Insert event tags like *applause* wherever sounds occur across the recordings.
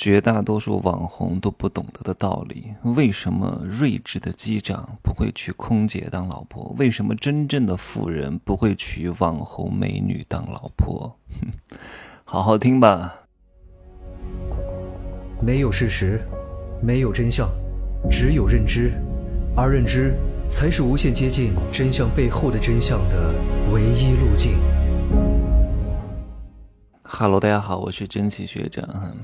绝大多数网红都不懂得的道理。为什么睿智的机长不会娶空姐当老婆？为什么真正的富人不会娶网红美女当老婆？*laughs* 好好听吧。没有事实，没有真相，只有认知，而认知才是无限接近真相背后的真相的唯一路径。Hello，大家好，我是真奇学长。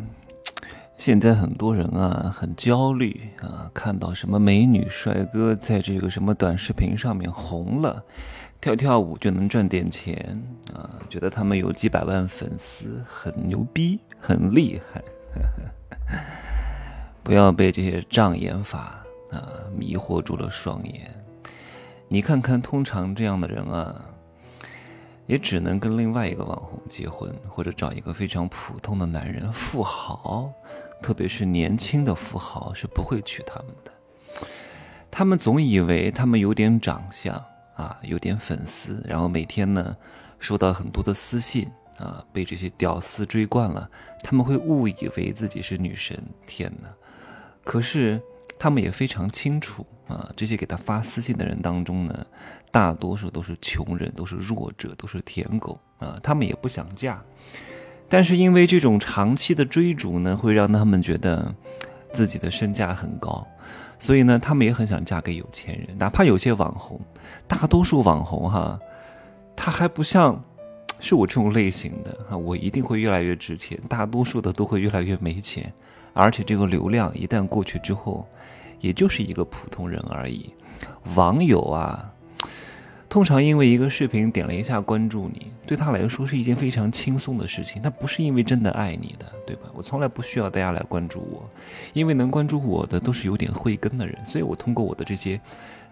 现在很多人啊很焦虑啊，看到什么美女帅哥在这个什么短视频上面红了，跳跳舞就能赚点钱啊，觉得他们有几百万粉丝很牛逼很厉害，不要被这些障眼法啊迷惑住了双眼。你看看，通常这样的人啊，也只能跟另外一个网红结婚，或者找一个非常普通的男人富豪。特别是年轻的富豪是不会娶他们的，他们总以为他们有点长相啊，有点粉丝，然后每天呢收到很多的私信啊，被这些屌丝追惯了，他们会误以为自己是女神。天哪！可是他们也非常清楚啊，这些给他发私信的人当中呢，大多数都是穷人，都是弱者，都是舔狗啊，他们也不想嫁。但是因为这种长期的追逐呢，会让他们觉得自己的身价很高，所以呢，他们也很想嫁给有钱人。哪怕有些网红，大多数网红哈，他还不像是我这种类型的哈，我一定会越来越值钱。大多数的都会越来越没钱，而且这个流量一旦过去之后，也就是一个普通人而已。网友啊。通常因为一个视频点了一下关注你，对他来说是一件非常轻松的事情。他不是因为真的爱你的，对吧？我从来不需要大家来关注我，因为能关注我的都是有点慧根的人。所以我通过我的这些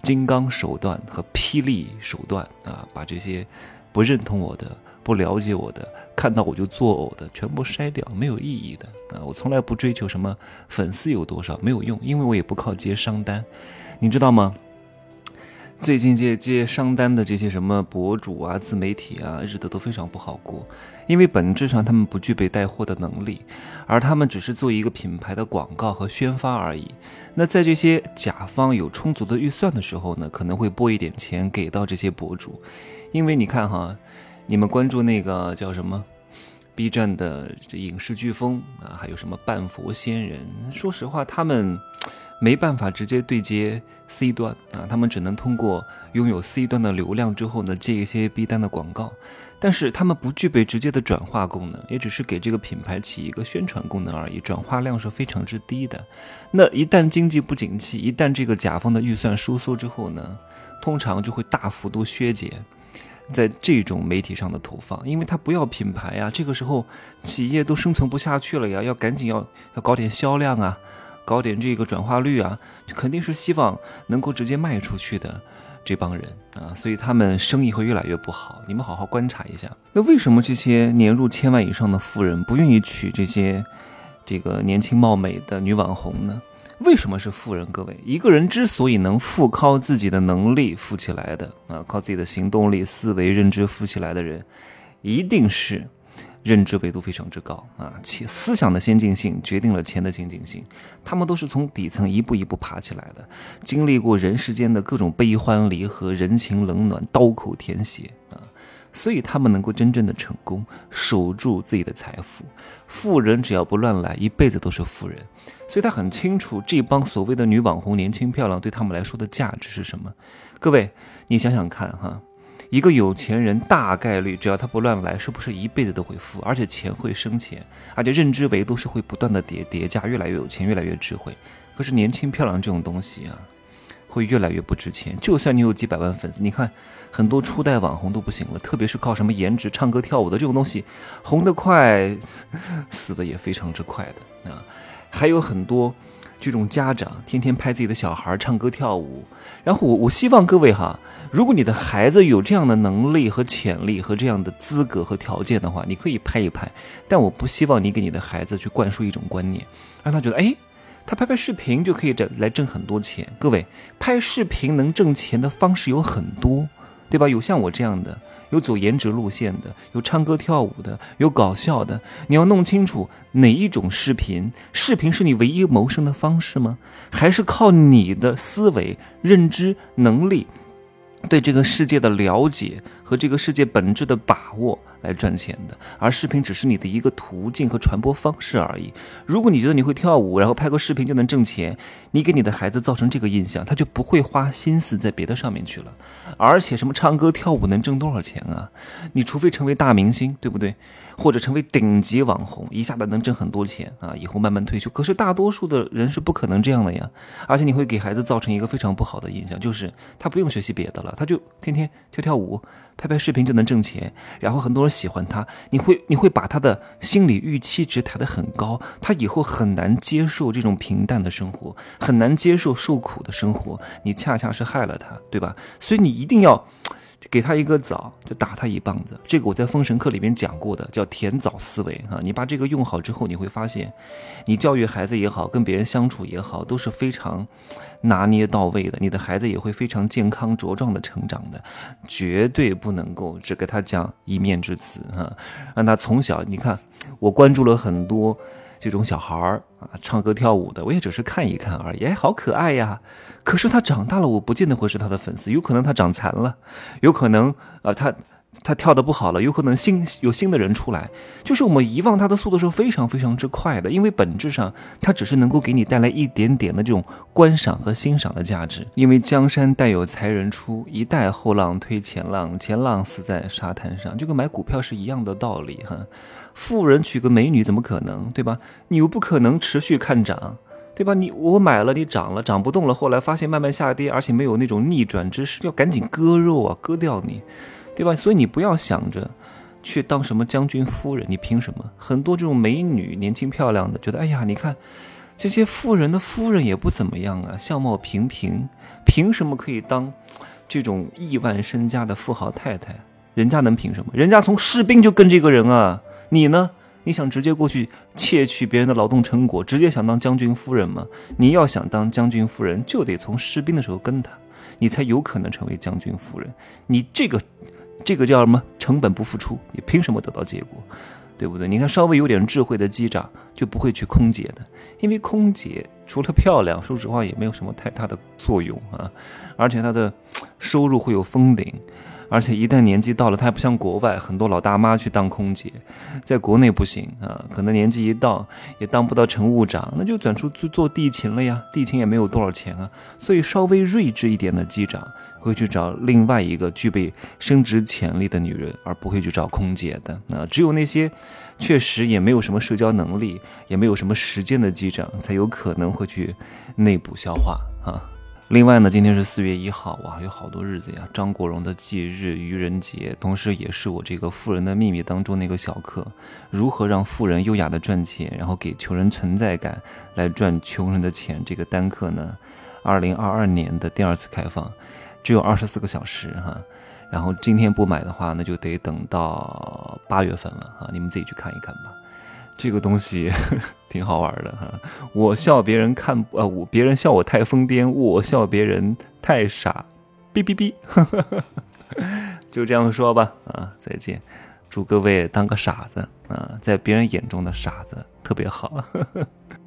金刚手段和霹雳手段啊，把这些不认同我的、不了解我的、看到我就作呕的全部筛掉，没有意义的啊！我从来不追求什么粉丝有多少，没有用，因为我也不靠接商单，你知道吗？最近接接商单的这些什么博主啊、自媒体啊，日子都非常不好过，因为本质上他们不具备带货的能力，而他们只是做一个品牌的广告和宣发而已。那在这些甲方有充足的预算的时候呢，可能会拨一点钱给到这些博主，因为你看哈，你们关注那个叫什么 B 站的这影视飓风啊，还有什么半佛仙人，说实话他们。没办法直接对接 C 端啊，他们只能通过拥有 C 端的流量之后呢，接一些 B 端的广告，但是他们不具备直接的转化功能，也只是给这个品牌起一个宣传功能而已，转化量是非常之低的。那一旦经济不景气，一旦这个甲方的预算收缩之后呢，通常就会大幅度削减在这种媒体上的投放，因为他不要品牌呀，这个时候企业都生存不下去了呀，要赶紧要要搞点销量啊。搞点这个转化率啊，肯定是希望能够直接卖出去的这帮人啊，所以他们生意会越来越不好。你们好好观察一下，那为什么这些年入千万以上的富人不愿意娶这些这个年轻貌美的女网红呢？为什么是富人？各位，一个人之所以能富，靠自己的能力富起来的啊，靠自己的行动力、思维、认知富起来的人，一定是。认知维度非常之高啊，且思想的先进性决定了钱的先进性。他们都是从底层一步一步爬起来的，经历过人世间的各种悲欢离合、人情冷暖、刀口舔血啊，所以他们能够真正的成功，守住自己的财富。富人只要不乱来，一辈子都是富人。所以他很清楚这帮所谓的女网红年轻漂亮对他们来说的价值是什么。各位，你想想看哈。一个有钱人大概率，只要他不乱来，是不是一辈子都会富？而且钱会生钱，而且认知维度是会不断的叠叠加，越来越有钱，越来越智慧。可是年轻漂亮这种东西啊，会越来越不值钱。就算你有几百万粉丝，你看很多初代网红都不行了，特别是靠什么颜值、唱歌跳舞的这种东西，红得快，*laughs* 死的也非常之快的啊。还有很多这种家长天天拍自己的小孩唱歌跳舞，然后我我希望各位哈。如果你的孩子有这样的能力和潜力和这样的资格和条件的话，你可以拍一拍。但我不希望你给你的孩子去灌输一种观念，让他觉得，哎，他拍拍视频就可以挣来挣很多钱。各位，拍视频能挣钱的方式有很多，对吧？有像我这样的，有走颜值路线的，有唱歌跳舞的，有搞笑的。你要弄清楚哪一种视频，视频是你唯一谋生的方式吗？还是靠你的思维、认知能力，对这个世界的了解和这个世界本质的把握？来赚钱的，而视频只是你的一个途径和传播方式而已。如果你觉得你会跳舞，然后拍个视频就能挣钱，你给你的孩子造成这个印象，他就不会花心思在别的上面去了。而且什么唱歌跳舞能挣多少钱啊？你除非成为大明星，对不对？或者成为顶级网红，一下子能挣很多钱啊，以后慢慢退休。可是大多数的人是不可能这样的呀。而且你会给孩子造成一个非常不好的印象，就是他不用学习别的了，他就天天跳跳舞。拍拍视频就能挣钱，然后很多人喜欢他，你会 *laughs* 你会把他的心理预期值抬得很高，他以后很难接受这种平淡的生活，很难接受受苦的生活，你恰恰是害了他，对吧？所以你一定要。给他一个枣，就打他一棒子。这个我在《封神课》里面讲过的，叫甜枣思维啊。你把这个用好之后，你会发现，你教育孩子也好，跟别人相处也好，都是非常拿捏到位的。你的孩子也会非常健康茁壮的成长的。绝对不能够只给他讲一面之词哈，让他从小你看，我关注了很多。这种小孩儿啊，唱歌跳舞的，我也只是看一看而已。哎，好可爱呀！可是他长大了，我不见得会是他的粉丝，有可能他长残了，有可能啊，他他跳的不好了，有可能新有新的人出来。就是我们遗忘他的速度是非常非常之快的，因为本质上他只是能够给你带来一点点的这种观赏和欣赏的价值。因为江山代有才人出，一代后浪推前浪，前浪死在沙滩上，就跟买股票是一样的道理哈。富人娶个美女怎么可能，对吧？你又不可能持续看涨，对吧？你我买了，你涨了，涨不动了，后来发现慢慢下跌，而且没有那种逆转之势，要赶紧割肉啊，割掉你，对吧？所以你不要想着去当什么将军夫人，你凭什么？很多这种美女，年轻漂亮的，觉得哎呀，你看这些富人的夫人也不怎么样啊，相貌平平，凭什么可以当这种亿万身家的富豪太太？人家能凭什么？人家从士兵就跟这个人啊。你呢？你想直接过去窃取别人的劳动成果，直接想当将军夫人吗？你要想当将军夫人，就得从士兵的时候跟他，你才有可能成为将军夫人。你这个，这个叫什么？成本不付出，你凭什么得到结果？对不对？你看，稍微有点智慧的机长就不会去空姐的，因为空姐除了漂亮，说实话也没有什么太大的作用啊，而且她的收入会有封顶。而且一旦年纪到了，他还不像国外很多老大妈去当空姐，在国内不行啊，可能年纪一到也当不到乘务长，那就转出去做地勤了呀。地勤也没有多少钱啊，所以稍微睿智一点的机长会去找另外一个具备升职潜力的女人，而不会去找空姐的。那只有那些确实也没有什么社交能力，也没有什么时间的机长，才有可能会去内部消化啊。另外呢，今天是四月一号，哇，有好多日子呀！张国荣的忌日、愚人节，同时也是我这个《富人的秘密》当中那个小课，如何让富人优雅的赚钱，然后给穷人存在感，来赚穷人的钱。这个单课呢，二零二二年的第二次开放，只有二十四个小时哈。然后今天不买的话，那就得等到八月份了哈。你们自己去看一看吧。这个东西 *laughs* 挺好玩的哈，我笑别人看呃，我别人笑我太疯癫，我笑别人太傻，哔哔哔，*laughs* 就这样说吧啊，再见，祝各位当个傻子啊，在别人眼中的傻子特别好。*laughs*